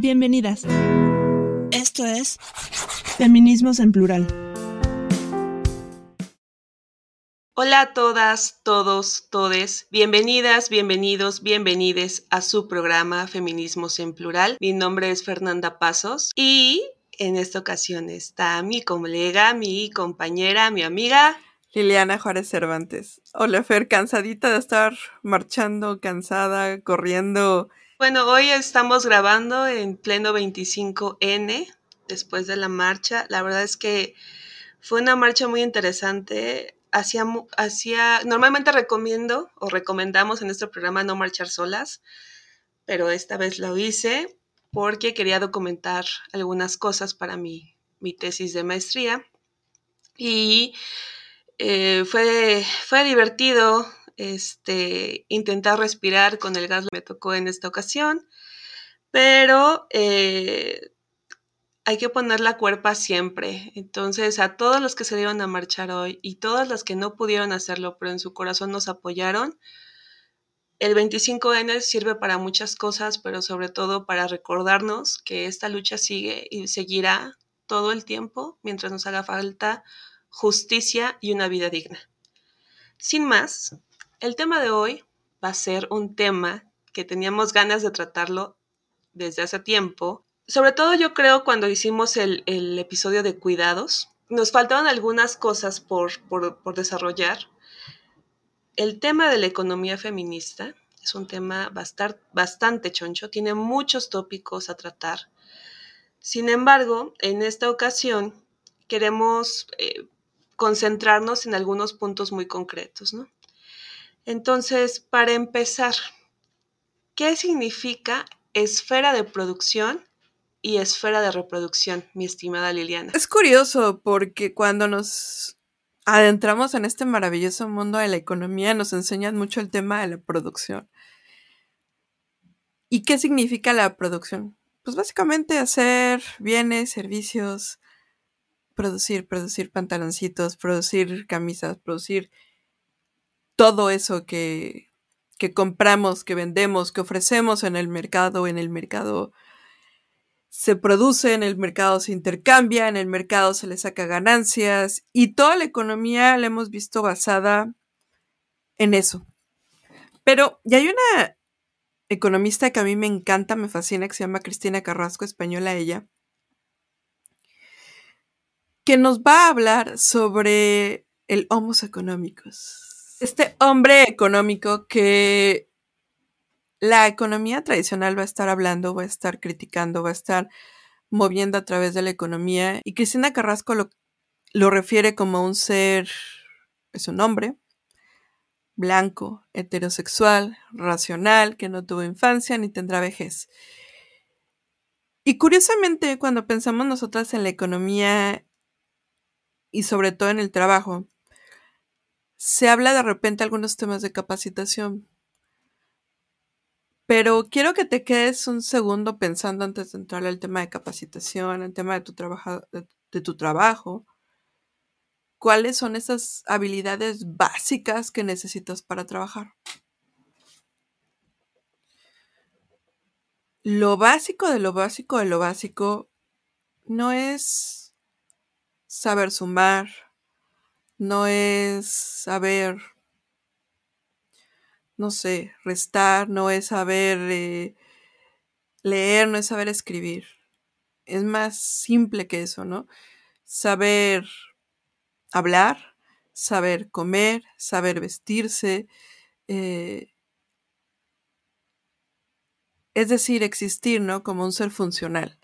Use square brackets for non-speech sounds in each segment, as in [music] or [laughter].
Bienvenidas. Esto es Feminismos en Plural. Hola a todas, todos, todes. Bienvenidas, bienvenidos, bienvenides a su programa Feminismos en Plural. Mi nombre es Fernanda Pasos y en esta ocasión está mi colega, mi compañera, mi amiga. Liliana Juárez Cervantes. Hola Fer, cansadita de estar marchando, cansada, corriendo. Bueno, hoy estamos grabando en pleno 25N, después de la marcha. La verdad es que fue una marcha muy interesante. Hacía, hacía, normalmente recomiendo o recomendamos en este programa no marchar solas, pero esta vez lo hice porque quería documentar algunas cosas para mi, mi tesis de maestría. Y eh, fue, fue divertido este, intentar respirar con el gas me tocó en esta ocasión, pero eh, hay que poner la cuerpa siempre. Entonces, a todos los que se dieron a marchar hoy y todas las que no pudieron hacerlo, pero en su corazón nos apoyaron, el 25N sirve para muchas cosas, pero sobre todo para recordarnos que esta lucha sigue y seguirá todo el tiempo mientras nos haga falta justicia y una vida digna. Sin más, el tema de hoy va a ser un tema que teníamos ganas de tratarlo desde hace tiempo. Sobre todo yo creo cuando hicimos el, episodio de cuidados, nos faltaban algunas cosas por, por desarrollar. El tema de la economía feminista es un tema bastante choncho, tiene muchos tópicos a tratar. Sin embargo, en esta ocasión queremos eh, concentrarnos en algunos puntos muy concretos, ¿no? Entonces, para empezar, ¿qué significa esfera de producción y esfera de reproducción, mi estimada Liliana? Es curioso porque cuando nos adentramos en este maravilloso mundo de la economía nos enseñan mucho el tema de la producción. ¿Y qué significa la producción? Pues básicamente hacer bienes, servicios, producir, producir pantaloncitos, producir camisas, producir todo eso que, que compramos, que vendemos, que ofrecemos en el mercado, en el mercado se produce, en el mercado se intercambia, en el mercado se le saca ganancias y toda la economía la hemos visto basada en eso. Pero ya hay una economista que a mí me encanta, me fascina, que se llama Cristina Carrasco, española ella, que nos va a hablar sobre el homos económicos. Este hombre económico que la economía tradicional va a estar hablando, va a estar criticando, va a estar moviendo a través de la economía. Y Cristina Carrasco lo, lo refiere como un ser, es un hombre, blanco, heterosexual, racional, que no tuvo infancia ni tendrá vejez. Y curiosamente, cuando pensamos nosotras en la economía y sobre todo en el trabajo, se habla de repente algunos temas de capacitación. Pero quiero que te quedes un segundo pensando antes de entrar al tema de capacitación, al tema de tu, de, tu trabajo. ¿Cuáles son esas habilidades básicas que necesitas para trabajar? Lo básico de lo básico de lo básico no es saber sumar, no es saber, no sé, restar, no es saber eh, leer, no es saber escribir. Es más simple que eso, ¿no? Saber hablar, saber comer, saber vestirse, eh, es decir, existir, ¿no? Como un ser funcional.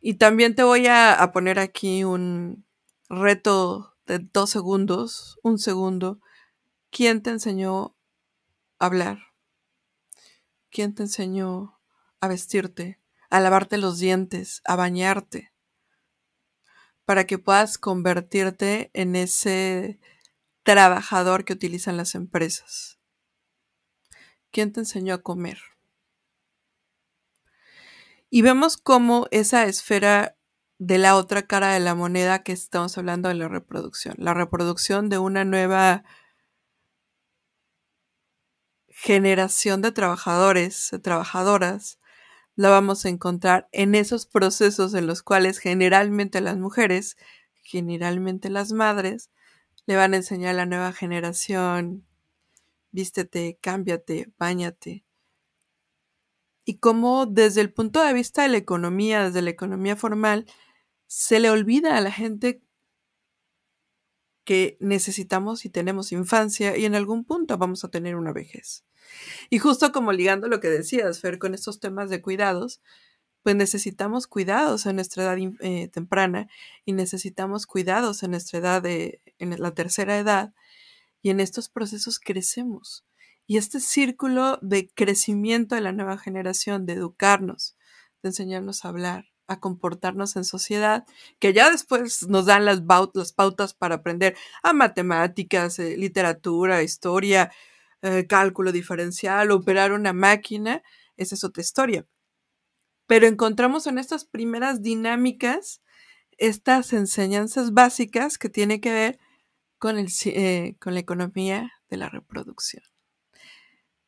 Y también te voy a, poner aquí un reto de dos segundos, un segundo. ¿Quién te enseñó a hablar? ¿Quién te enseñó a vestirte, a lavarte los dientes, a bañarte? Para que puedas convertirte en ese trabajador que utilizan las empresas. ¿Quién te enseñó a comer? Y vemos cómo esa esfera de la otra cara de la moneda que estamos hablando de la reproducción, la reproducción de una nueva generación de trabajadores, de trabajadoras, la vamos a encontrar en esos procesos en los cuales generalmente las mujeres, generalmente las madres, le van a enseñar a la nueva generación, vístete, cámbiate, bañate. Y cómo desde el punto de vista de la economía, desde la economía formal, se le olvida a la gente que necesitamos y tenemos infancia y en algún punto vamos a tener una vejez. Y justo como ligando lo que decías, Fer, con estos temas de cuidados, pues necesitamos cuidados en nuestra edad eh, temprana y necesitamos cuidados en nuestra edad, de, en la tercera edad, y en estos procesos crecemos. Y este círculo de crecimiento de la nueva generación, de educarnos, de enseñarnos a hablar, a comportarnos en sociedad, que ya después nos dan las, pautas para aprender a matemáticas, eh, literatura, historia, eh, cálculo diferencial, operar una máquina, esa es otra historia. Pero encontramos en estas primeras dinámicas estas enseñanzas básicas que tienen que ver con, el, eh, con la economía de la reproducción,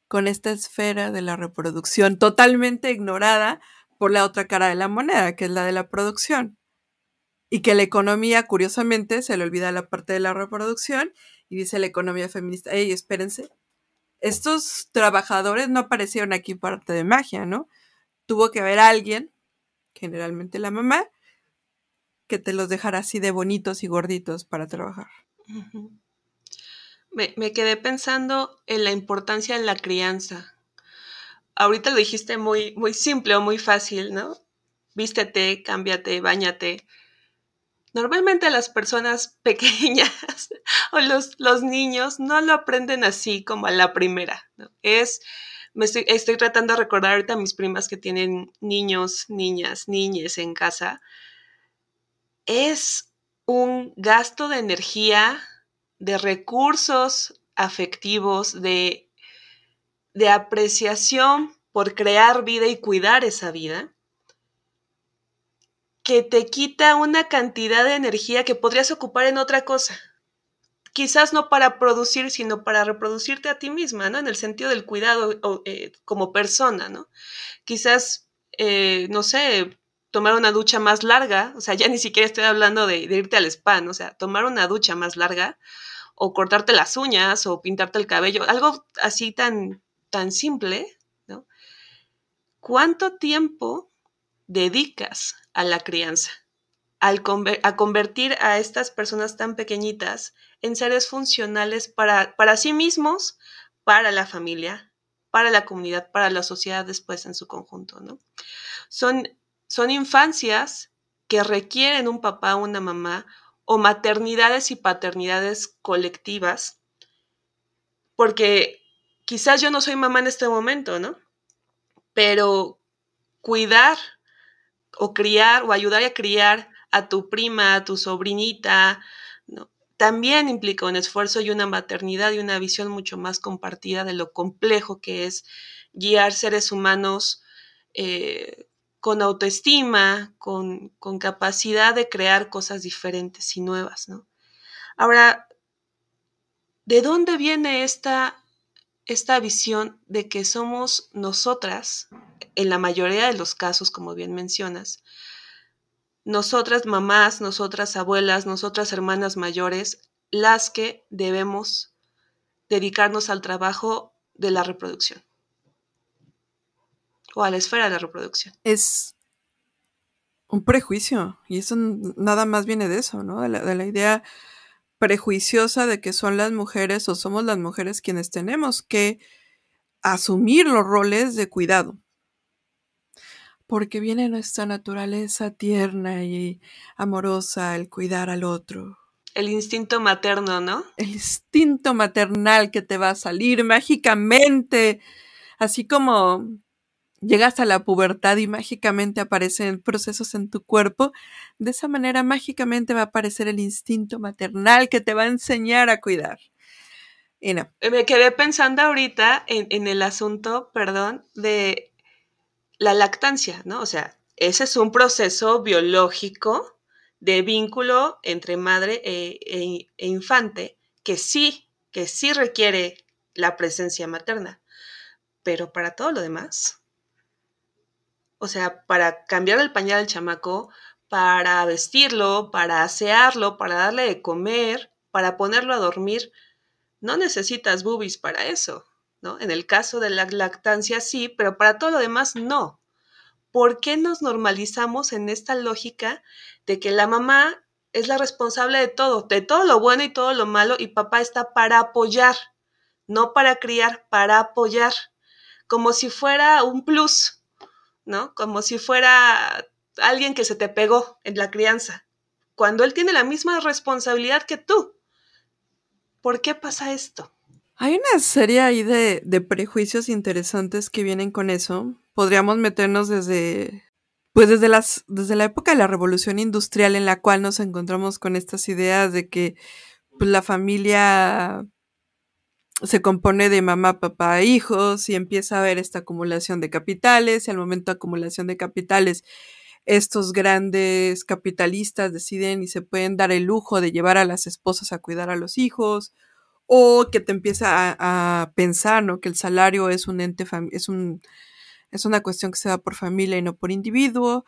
con esta esfera de la reproducción totalmente ignorada por la otra cara de la moneda, que es la de la producción. Y que la economía, curiosamente, se le olvida la parte de la reproducción y dice la economía feminista, hey, espérense, estos trabajadores no aparecieron aquí por arte de magia, ¿no? Tuvo que haber alguien, generalmente la mamá, que te los dejara así de bonitos y gorditos para trabajar. me, me, quedé pensando en la importancia de la crianza. Ahorita lo dijiste muy, muy simple o muy fácil, ¿no? Vístete, cámbiate, bañate Normalmente las personas [laughs] pequeñas o los, los, niños no lo aprenden así como a la primera. Es, me estoy, estoy, tratando de recordar ahorita a mis primas que tienen niños, niñas, niñes en casa. Es un gasto de energía, de recursos afectivos, de, de apreciación por crear vida y cuidar esa vida que te quita una cantidad de energía que podrías ocupar en otra cosa. Quizás no para producir, sino para reproducirte a ti misma, ¿no? En el sentido del cuidado eh, como persona, ¿no? Quizás, eh, no sé, tomar una ducha más larga, o sea, ya ni siquiera estoy hablando de, irte al spa. O sea, tomar una ducha más larga, o cortarte las uñas, o pintarte el cabello, algo así tan, tan simple, ¿no? ¿Cuánto tiempo dedicas a la crianza, al a convertir a estas personas tan pequeñitas en seres funcionales para, para sí mismos, para la familia, para la comunidad, para la sociedad después en su conjunto, ¿no? Son, son infancias que requieren un papá, una mamá, o maternidades y paternidades colectivas, porque quizás yo no soy mamá en este momento, ¿no? Pero cuidar o criar o ayudar a criar a tu prima, a tu sobrinita, ¿no? también implica un esfuerzo y una maternidad y una visión mucho más compartida de lo complejo que es guiar seres humanos eh, con autoestima, con, con, capacidad de crear cosas diferentes y nuevas. ¿no? Ahora, ¿de dónde viene esta, esta visión de que somos nosotras en la mayoría de los casos, como bien mencionas, nosotras mamás, nosotras abuelas, nosotras hermanas mayores, las que debemos dedicarnos al trabajo de la reproducción o a la esfera de la reproducción. Es un prejuicio y eso nada más viene de eso, ¿no? De la, de la idea prejuiciosa de que son las mujeres o somos las mujeres quienes tenemos que asumir los roles de cuidado porque viene nuestra naturaleza tierna y amorosa el cuidar al otro. El instinto materno, ¿no? El instinto maternal que te va a salir mágicamente, así como llegas a la pubertad y mágicamente aparecen procesos en tu cuerpo, de esa manera mágicamente va a aparecer el instinto maternal que te va a enseñar a cuidar. No. Me quedé pensando ahorita en, en el asunto, perdón, de la lactancia, ¿no? O sea, ese es un proceso biológico de vínculo entre madre e, e, e, infante que sí, que sí requiere la presencia materna. Pero para todo lo demás, o sea, para cambiar el pañal al chamaco, para vestirlo, para asearlo, para darle de comer, para ponerlo a dormir, no necesitas boobies para eso, ¿no? En el caso de la lactancia sí, pero para todo lo demás no. ¿Por qué nos normalizamos en esta lógica de que la mamá es la responsable de todo, de todo lo bueno y todo lo malo, y papá está para apoyar, no para criar, para apoyar, como si fuera un plus, ¿no? Como si fuera alguien que se te pegó en la crianza, cuando él tiene la misma responsabilidad que tú. ¿Por qué pasa esto? Hay una serie ahí de, de prejuicios interesantes que vienen con eso. Podríamos meternos desde pues desde, las, desde la época de la revolución industrial en la cual nos encontramos con estas ideas de que pues, la familia se compone de mamá, papá, e hijos y empieza a haber esta acumulación de capitales y al momento de acumulación de capitales estos grandes capitalistas deciden y se pueden dar el lujo de llevar a las esposas a cuidar a los hijos o que te empieza a, a pensar ¿no? que el salario es un ente es un es una cuestión que se da por familia y no por individuo,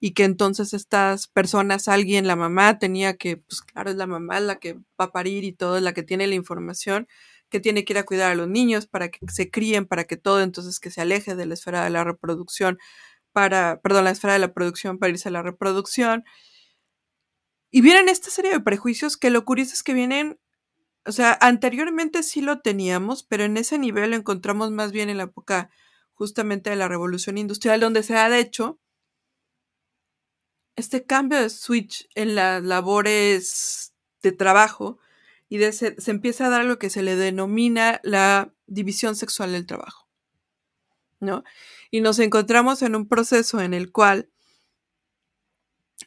y que entonces estas personas, alguien, la mamá tenía que, pues claro, es la mamá la que va a parir y todo, es la que tiene la información, que tiene que ir a cuidar a los niños para que se críen, para que todo, entonces que se aleje de la esfera de la reproducción, para, perdón, la esfera de la producción para irse a la reproducción. Y vienen esta serie de prejuicios que lo curioso es que vienen, o sea, anteriormente sí lo teníamos, pero en ese nivel lo encontramos más bien en la época justamente de la revolución industrial, donde se ha hecho este cambio de switch en las labores de trabajo y se, empieza a dar lo que se le denomina la división sexual del trabajo. ¿no? Y nos encontramos en un proceso en el cual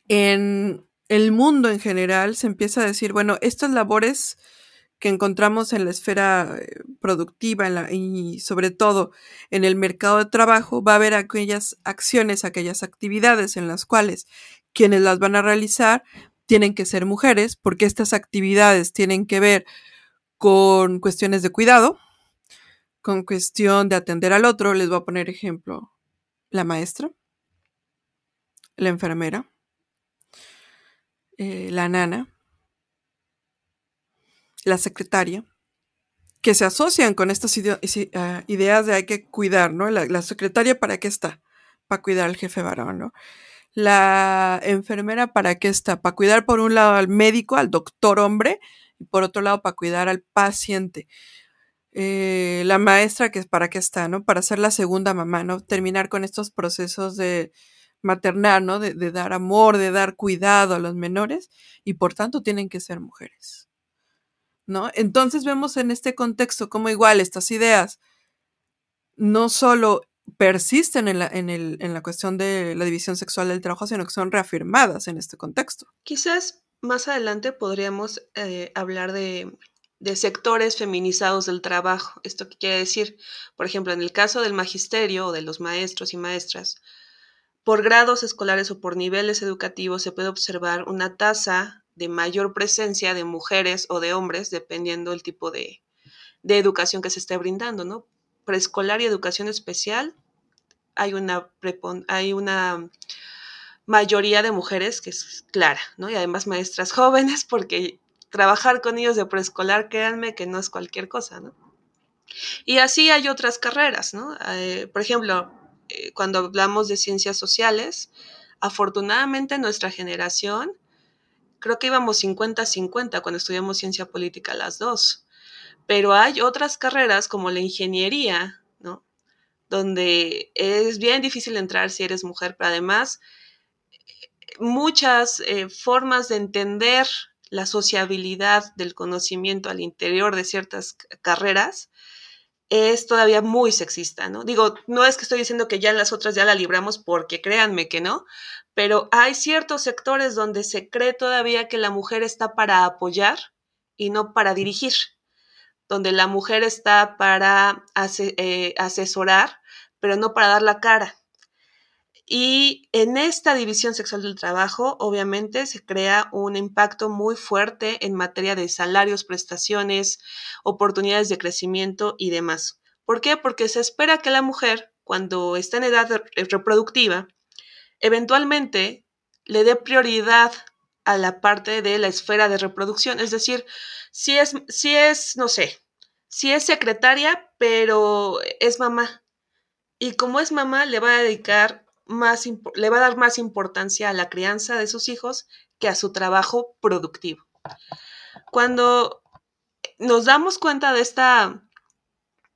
en el mundo en general se empieza a decir, bueno, estas labores que encontramos en la esfera eh, productiva y sobre todo en el mercado de trabajo, va a haber aquellas acciones, aquellas actividades en las cuales quienes las van a realizar tienen que ser mujeres, porque estas actividades tienen que ver con cuestiones de cuidado, con cuestión de atender al otro. Les voy a poner ejemplo, la maestra, la enfermera, eh, la nana, la secretaria, que se asocian con estas ah, ideas de hay que cuidar, ¿no? La, secretaria para qué está? Para cuidar al jefe varón, ¿no? La enfermera para qué está? Para cuidar por un lado al médico, al doctor hombre, y por otro lado para cuidar al paciente. Eh, la maestra, que es para qué está, ¿no? Para ser la segunda mamá, ¿no? Terminar con estos procesos de maternal, ¿no? de dar amor, de dar cuidado a los menores, y por tanto tienen que ser mujeres. ¿no? Entonces vemos en este contexto como igual estas ideas no solo persisten en la, en, el, en la cuestión de la división sexual del trabajo, sino que son reafirmadas en este contexto. Quizás más adelante podríamos eh, hablar de, de, sectores feminizados del trabajo. ¿Esto qué quiere decir? Por ejemplo, en el caso del magisterio o de los maestros y maestras, por grados escolares o por niveles educativos se puede observar una tasa de mayor presencia de mujeres o de hombres, dependiendo del tipo de, educación que se esté brindando, ¿no? Preescolar y educación especial, hay una, hay una mayoría de mujeres que es clara, ¿no? Y además maestras [laughs] jóvenes, porque trabajar con ellos de preescolar, créanme que no es cualquier cosa, ¿no? Y así hay otras carreras, ¿no? Eh, por ejemplo, eh, cuando hablamos de ciencias sociales, afortunadamente nuestra generación creo que íbamos 50-50 cuando estudiamos ciencia política las dos. Pero hay otras carreras como la ingeniería, ¿no? Donde es bien difícil entrar si eres mujer, pero además muchas eh, formas de entender la sociabilidad del conocimiento al interior de ciertas carreras es todavía muy sexista, ¿no? Digo, no es que estoy diciendo que ya en las otras ya la libramos porque créanme que no, pero hay ciertos sectores donde se cree todavía que la mujer está para apoyar y no para dirigir, donde la mujer está para eh, asesorar, pero no para dar la cara. Y en esta división sexual del trabajo, obviamente, se crea un impacto muy fuerte en materia de salarios, prestaciones, oportunidades de crecimiento y demás. ¿Por qué? Porque se espera que la mujer cuando está en edad reproductiva, eventualmente le dé prioridad a la parte de la esfera de reproducción. Es decir, si es, si es, no sé, si es secretaria, pero es mamá. Y como es mamá, le va a dedicar más, le va a dar más importancia a la crianza de sus hijos que a su trabajo productivo. Cuando nos damos cuenta de esta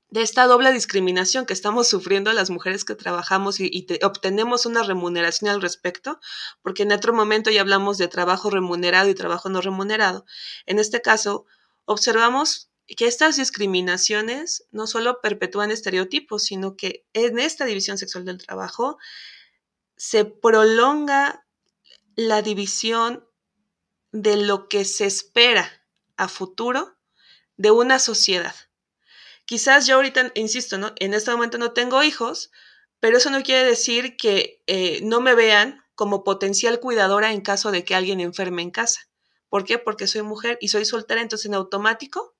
de esta doble discriminación que estamos sufriendo las mujeres que trabajamos y, obtenemos una remuneración al respecto, porque en otro momento ya hablamos de trabajo remunerado y trabajo no remunerado. En este caso, observamos que estas discriminaciones no solo perpetúan estereotipos, sino que en esta división sexual del trabajo se prolonga la división de lo que se espera a futuro de una sociedad Quizás yo ahorita, insisto, ¿no? En este momento no tengo hijos, pero eso no quiere decir que eh, no me vean como potencial cuidadora en caso de que alguien enferme en casa. ¿Por qué? Porque soy mujer y soy soltera, entonces en automático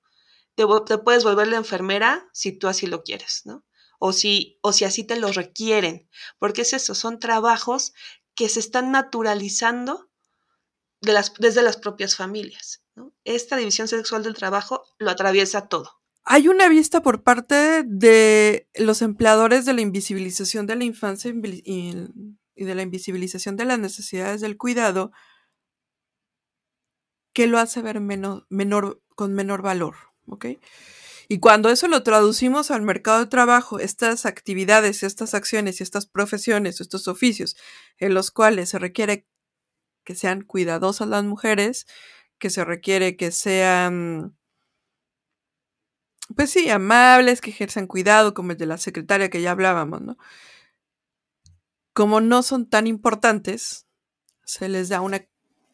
te, puedes volver la enfermera si tú así lo quieres, ¿no? O si, o si así te lo requieren. Porque es eso, son trabajos que se están naturalizando desde las propias familias. Esta división sexual del trabajo lo atraviesa todo. Hay una vista por parte de los empleadores de la invisibilización de la infancia y de la invisibilización de las necesidades del cuidado que lo hace ver menor, con menor valor. Y cuando eso lo traducimos al mercado de trabajo, estas actividades, estas acciones y estas profesiones, estos oficios en los cuales se requiere que sean cuidadosas las mujeres, que se requiere que sean pues sí, amables, que ejercen cuidado, como el de la secretaria que ya hablábamos, ¿no? Como no son tan importantes, se les da una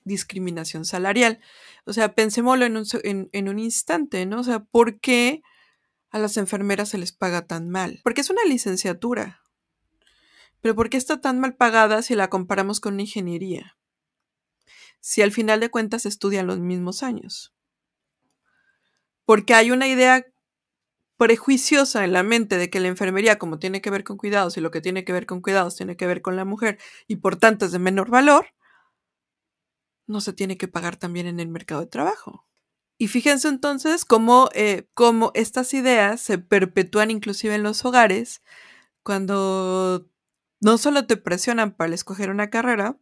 discriminación salarial. O sea, pensémoslo en un, en, un instante, ¿no? O sea, ¿por qué a las enfermeras se les paga tan mal? Porque es una licenciatura. Pero ¿por qué está tan mal pagada si la comparamos con una ingeniería? Si al final de cuentas estudian los mismos años. Porque hay una idea prejuiciosa en la mente de que la enfermería, como tiene que ver con cuidados y lo que tiene que ver con cuidados tiene que ver con la mujer y por tanto es de menor valor, no se tiene que pagar también en el mercado de trabajo. Y fíjense entonces cómo, eh, cómo estas ideas se perpetúan inclusive en los hogares cuando no solo te presionan para escoger una carrera,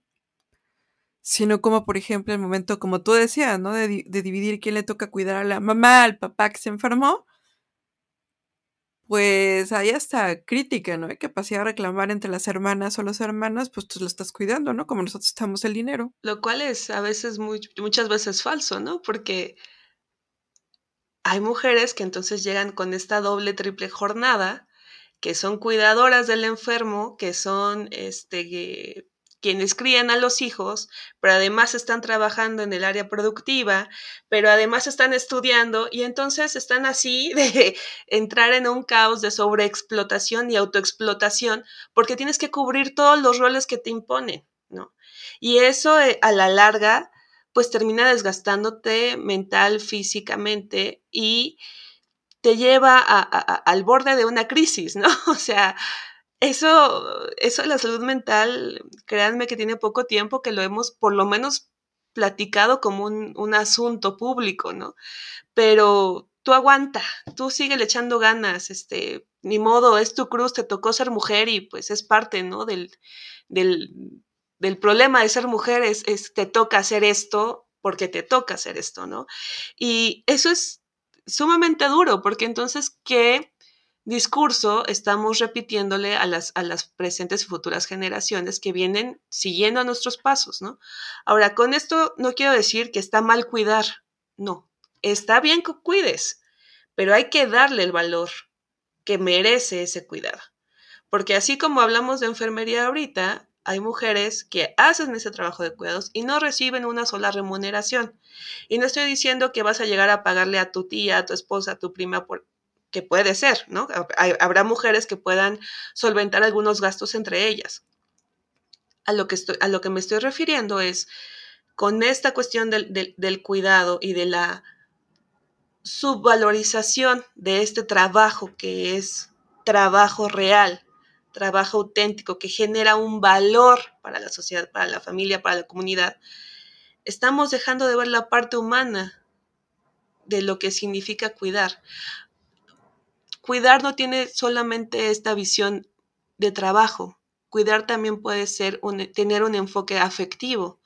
sino como por ejemplo el momento, como tú decías, ¿no? De, de dividir quién le toca cuidar a la mamá, al papá que se enfermó, pues hay hasta crítica, ¿no? Hay capacidad de reclamar entre las hermanas o los hermanos, pues tú lo estás cuidando, ¿no? Como nosotros estamos el dinero. Lo cual es a veces, muy, muchas veces falso, ¿no? Porque hay mujeres que entonces llegan con esta doble, triple jornada, que son cuidadoras del enfermo, que son este, quienes crían a los hijos, pero además están trabajando en el área productiva, pero además están estudiando y entonces están así [laughs] de entrar en un caos de sobreexplotación y autoexplotación porque tienes que cubrir todos los roles que te imponen, ¿no? Y eso eh, a la larga pues termina desgastándote mental, físicamente y te lleva al borde de una crisis, ¿no? [laughs] O sea, eso, eso de la salud mental, créanme que tiene poco tiempo que lo hemos por lo menos platicado como un, asunto público, ¿no? Pero tú aguanta, tú sigue echando ganas, este, ni modo, es tu cruz, te tocó ser mujer y pues es parte, ¿no? Del, del, del problema de ser mujer es, es, te toca hacer esto porque te toca hacer esto, ¿no? Y eso es sumamente duro, porque entonces, ¿qué discurso estamos repitiéndole a las, a las presentes y futuras generaciones que vienen siguiendo a nuestros pasos, ¿no? Ahora, con esto no quiero decir que está mal cuidar, no, está bien que cuides, pero hay que darle el valor que merece ese cuidado. Porque así como hablamos de enfermería ahorita, hay mujeres que hacen ese trabajo de cuidados y no reciben una sola remuneración. Y no estoy diciendo que vas a llegar a pagarle a tu tía, a tu esposa, a tu prima por que puede ser, ¿no? habrá mujeres que puedan solventar algunos gastos entre ellas. A lo que, estoy, a lo que me estoy refiriendo es, con esta cuestión del, del cuidado y de la subvalorización de este trabajo que es trabajo real, trabajo auténtico que genera un valor para la sociedad, para la familia, para la comunidad, estamos dejando de ver la parte humana de lo que significa cuidar. Cuidar no tiene solamente esta visión de trabajo. Cuidar también puede ser tener un enfoque afectivo,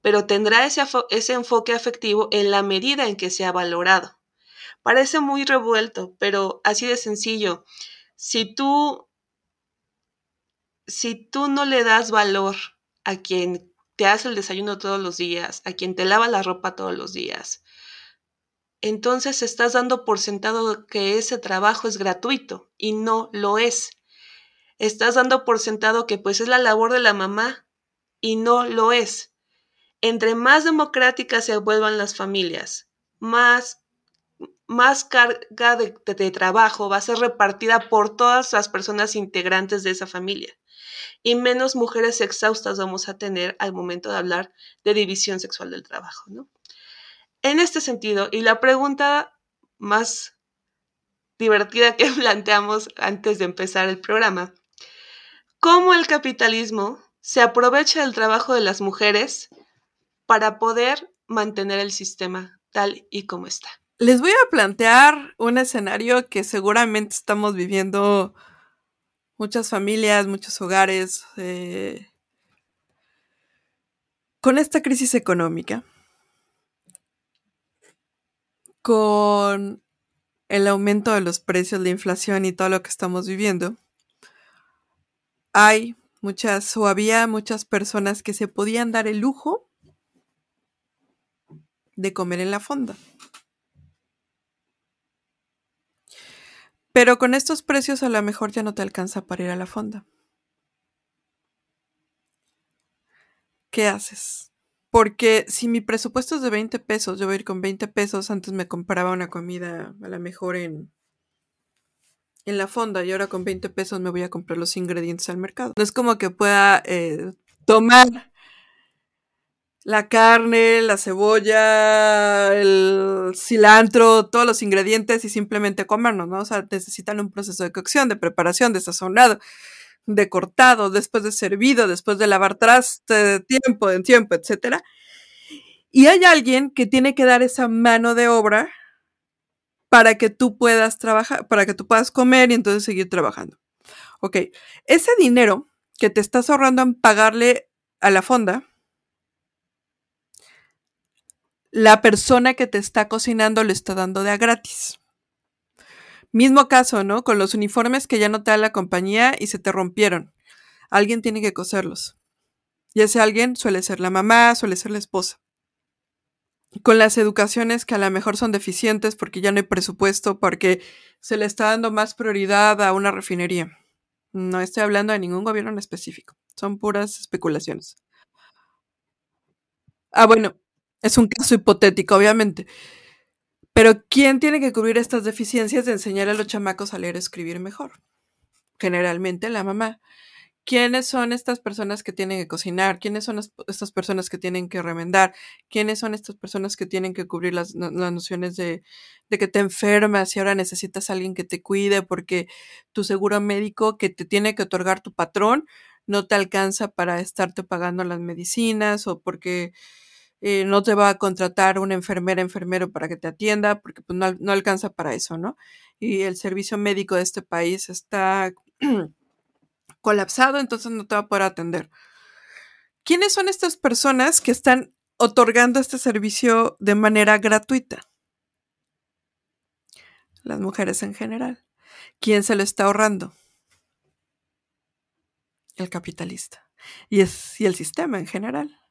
pero tendrá ese, ese enfoque afectivo en la medida en que sea valorado. Parece muy revuelto, pero así de sencillo. Si tú, si tú no le das valor a quien te hace el desayuno todos los días, a quien te lava la ropa todos los días, entonces estás dando por sentado que ese trabajo es gratuito y no lo es. Estás dando por sentado que pues es la labor de la mamá y no lo es. Entre más democráticas se vuelvan las familias, más más carga de, trabajo va a ser repartida por todas las personas integrantes de esa familia y menos mujeres exhaustas vamos a tener al momento de hablar de división sexual del trabajo, ¿no? En este sentido, y la pregunta más divertida que [laughs] planteamos antes de empezar el programa, ¿cómo el capitalismo se aprovecha del trabajo de las mujeres para poder mantener el sistema tal y como está? Les voy a plantear un escenario que seguramente estamos viviendo muchas familias, muchos hogares, eh, con esta crisis económica, con el aumento de los precios, la inflación y todo lo que estamos viviendo, hay muchas o había muchas personas que se podían dar el lujo de comer en la fonda. Pero con estos precios a lo mejor ya no te alcanza para ir a la fonda. ¿Qué haces? Porque si mi presupuesto es de 20 pesos, yo voy a ir con 20 pesos, antes me compraba una comida a lo mejor en, en la fonda y ahora con 20 pesos me voy a comprar los ingredientes al mercado. No es como que pueda eh, tomar la carne, la cebolla, el cilantro, todos los ingredientes y simplemente comernos, ¿no? O sea, necesitan un proceso de cocción, de preparación, de sazonado, de cortado, después de servido, después de lavar traste, de tiempo, en tiempo, etcétera. Y hay alguien que tiene que dar esa mano de obra para que tú puedas trabajar, para que tú puedas comer y entonces seguir trabajando. Ok, ese dinero que te estás ahorrando en pagarle a la fonda, la persona que te está cocinando le está dando de a gratis. Mismo caso, ¿no? Con los uniformes que ya no te da la compañía y se te rompieron. Alguien tiene que coserlos. Y ese alguien suele ser la mamá, suele ser la esposa. Con las educaciones que a lo mejor son deficientes porque ya no hay presupuesto, porque se le está dando más prioridad a una refinería. No estoy hablando de ningún gobierno en específico. Son puras especulaciones. Ah, bueno, es un caso hipotético, obviamente. Pero ¿quién tiene que cubrir estas deficiencias de enseñar a los chamacos a leer y escribir mejor? Generalmente la mamá. ¿Quiénes son estas personas que tienen que cocinar? ¿Quiénes son estas personas que tienen que remendar? ¿Quiénes son estas personas que tienen que cubrir las, nociones de, de, que te enfermas y ahora necesitas a alguien que te cuide porque tu seguro médico que te tiene que otorgar tu patrón no te alcanza para estarte pagando las medicinas o porque eh, no te va a contratar una enfermera, enfermero para que te atienda, porque pues, no, no, alcanza para eso, ¿no? Y el servicio médico de este país está [clears throat] colapsado, entonces no te va a poder atender. ¿Quiénes son estas personas que están otorgando este servicio de manera gratuita? Las mujeres en general. ¿Quién se lo está ahorrando? El capitalista. Y, es, y el sistema en general.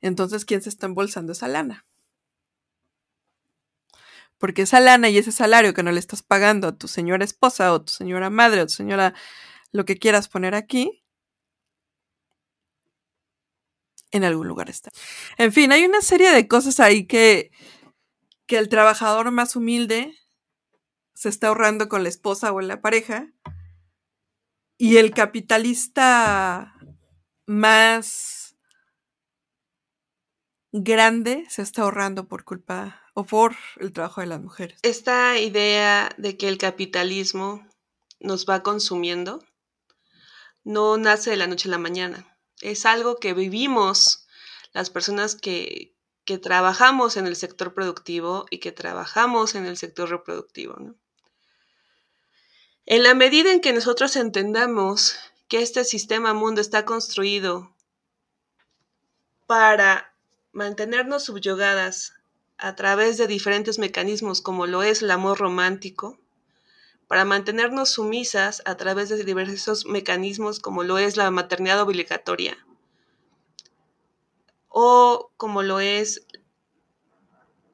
Entonces, ¿quién se está embolsando esa lana? Porque esa lana y ese salario que no le estás pagando a tu señora esposa o tu señora madre o tu señora, lo que quieras poner aquí, en algún lugar está. En fin, hay una serie de cosas ahí que, que el trabajador más humilde se está ahorrando con la esposa o en la pareja y el capitalista más grande se está ahorrando por culpa o por el trabajo de las mujeres. Esta idea de que el capitalismo nos va consumiendo no nace de la noche a la mañana. Es algo que vivimos las personas que, que trabajamos en el sector productivo y que trabajamos en el sector reproductivo. En la medida en que nosotros entendamos que este sistema mundo está construido para mantenernos subyugadas a través de diferentes mecanismos como lo es el amor romántico, para mantenernos sumisas a través de diversos mecanismos como lo es la maternidad obligatoria o como lo es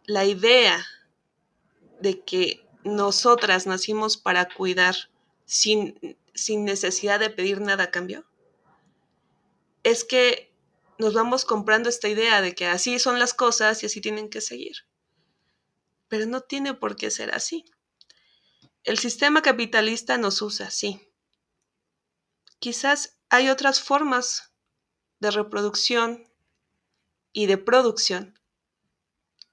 la idea de que nosotras nacimos para cuidar sin, sin necesidad de pedir nada a cambio, es que nos vamos comprando esta idea de que así son las cosas y así tienen que seguir. Pero no tiene por qué ser así. El sistema capitalista nos usa así. Quizás hay otras formas de reproducción y de producción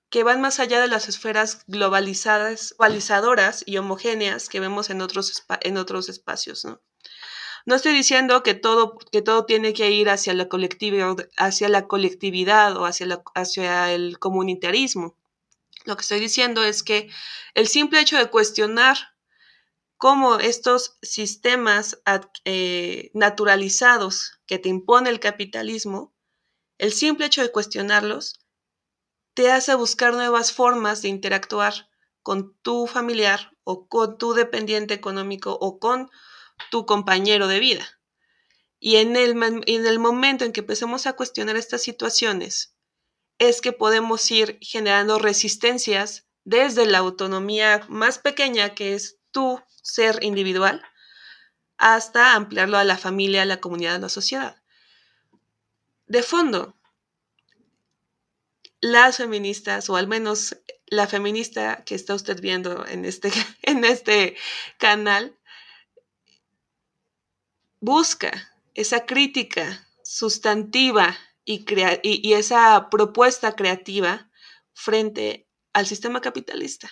que van más allá de las esferas globalizadas, globalizadoras y homogéneas que vemos en otros, en otros espacios. ¿no? No estoy diciendo que todo, que todo tiene que ir hacia la, hacia la colectividad o hacia, hacia el comunitarismo. Lo que estoy diciendo es que el simple hecho de cuestionar cómo estos sistemas eh, naturalizados que te impone el capitalismo, el simple hecho de cuestionarlos, te hace buscar nuevas formas de interactuar con tu familiar o con tu dependiente económico o con tu compañero de vida. Y en el, en el momento en que empecemos a cuestionar estas situaciones, es que podemos ir generando resistencias desde la autonomía más pequeña, que es tu ser individual, hasta ampliarlo a la familia, a la comunidad, a la sociedad. De fondo, las feministas, o al menos la feminista que está usted viendo en este, [laughs] en este canal, busca esa crítica sustantiva y, y, esa propuesta creativa frente al sistema capitalista.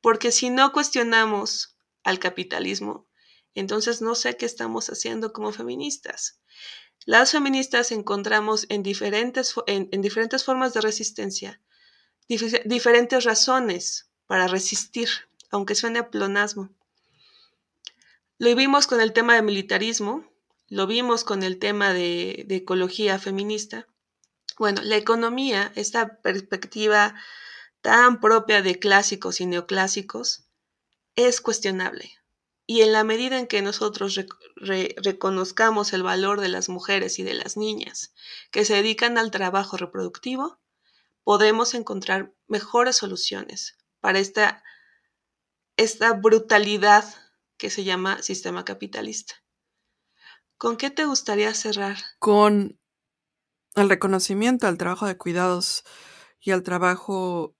Porque si no cuestionamos al capitalismo, entonces no sé qué estamos haciendo como feministas. Las feministas encontramos en diferentes, en, diferentes formas de resistencia, diferentes razones para resistir, aunque suene a plonasmo. Lo vimos con el tema de militarismo, lo vimos con el tema de, ecología feminista. Bueno, la economía, esta perspectiva tan propia de clásicos y neoclásicos, es cuestionable. Y en la medida en que nosotros reconozcamos el valor de las mujeres y de las niñas que se dedican al trabajo reproductivo, podemos encontrar mejores soluciones para esta, esta brutalidad que se llama sistema capitalista. ¿Con qué te gustaría cerrar? Con el reconocimiento al trabajo de cuidados y al trabajo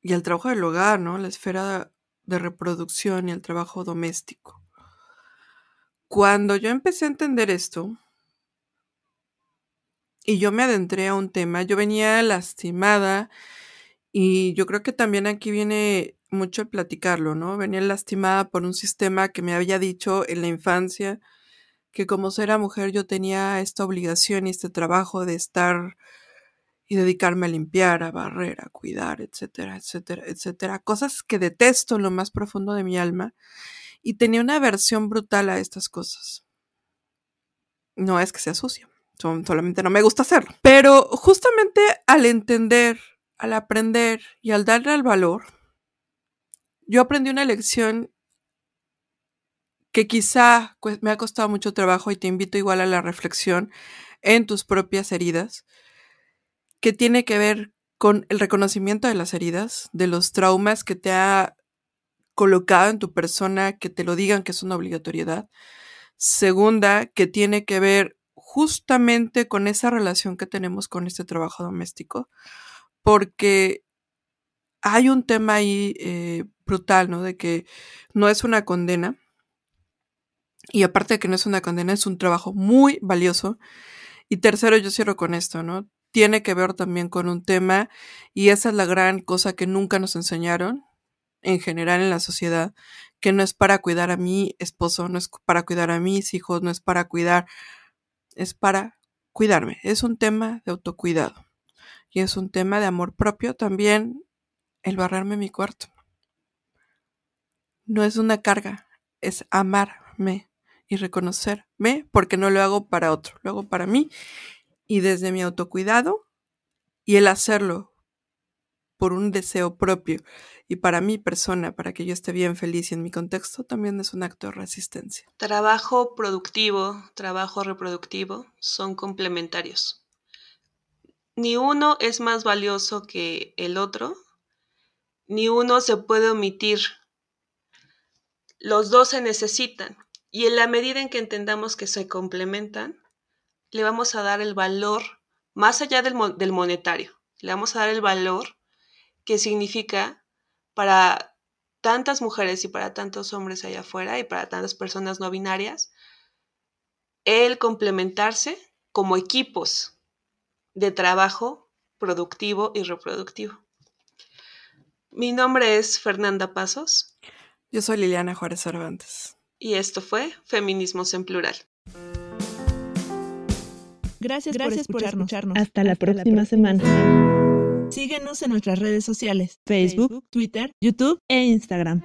y al trabajo del hogar, ¿no? La esfera de reproducción y el trabajo doméstico. Cuando yo empecé a entender esto y yo me adentré a un tema, yo venía lastimada y yo creo que también aquí viene mucho el platicarlo, ¿no? Venía lastimada por un sistema que me había dicho en la infancia que como ser mujer yo tenía esta obligación y este trabajo de estar y dedicarme a limpiar, a barrer, a cuidar, etcétera, etcétera, etcétera. Cosas que detesto en lo más profundo de mi alma y tenía una aversión brutal a estas cosas. No es que sea sucio, solamente no me gusta hacerlo. Pero justamente al entender, al aprender y al darle al valor, yo aprendí una lección que quizá me ha costado mucho trabajo y te invito igual a la reflexión en tus propias heridas que tiene que ver con el reconocimiento de las heridas, de los traumas que te ha colocado en tu persona, que te lo digan que es una obligatoriedad. Segunda, que tiene que ver justamente con esa relación que tenemos con este trabajo doméstico, porque hay un tema ahí eh, brutal, ¿no? De que no es una condena. Y aparte de que no es una condena, es un trabajo muy valioso. Y tercero, yo cierro con esto, ¿no? tiene que ver también con un tema y esa es la gran cosa que nunca nos enseñaron en general en la sociedad, que no es para cuidar a mi esposo, no es para cuidar a mis hijos, no es para cuidar, es para cuidarme. Es un tema de autocuidado y es un tema de amor propio también el barrarme mi cuarto. No es una carga, es amarme y reconocerme porque no lo hago para otro, lo hago para mí y desde mi autocuidado y el hacerlo por un deseo propio y para mi persona, para que yo esté bien feliz y en mi contexto, también es un acto de resistencia. Trabajo productivo, trabajo reproductivo son complementarios. Ni uno es más valioso que el otro, ni uno se puede omitir. Los dos se necesitan y en la medida en que entendamos que se complementan, le vamos a dar el valor más allá del, monetario, le vamos a dar el valor que significa para tantas mujeres y para tantos hombres allá afuera y para tantas personas no binarias, el complementarse como equipos de trabajo productivo y reproductivo. Mi nombre es Fernanda Pasos. Yo soy Liliana Juárez Cervantes. Y esto fue Feminismos en Plural. Gracias, Gracias por, escucharnos. Hasta, la, próxima semana. Síguenos en nuestras redes sociales, Facebook, Twitter, YouTube e Instagram.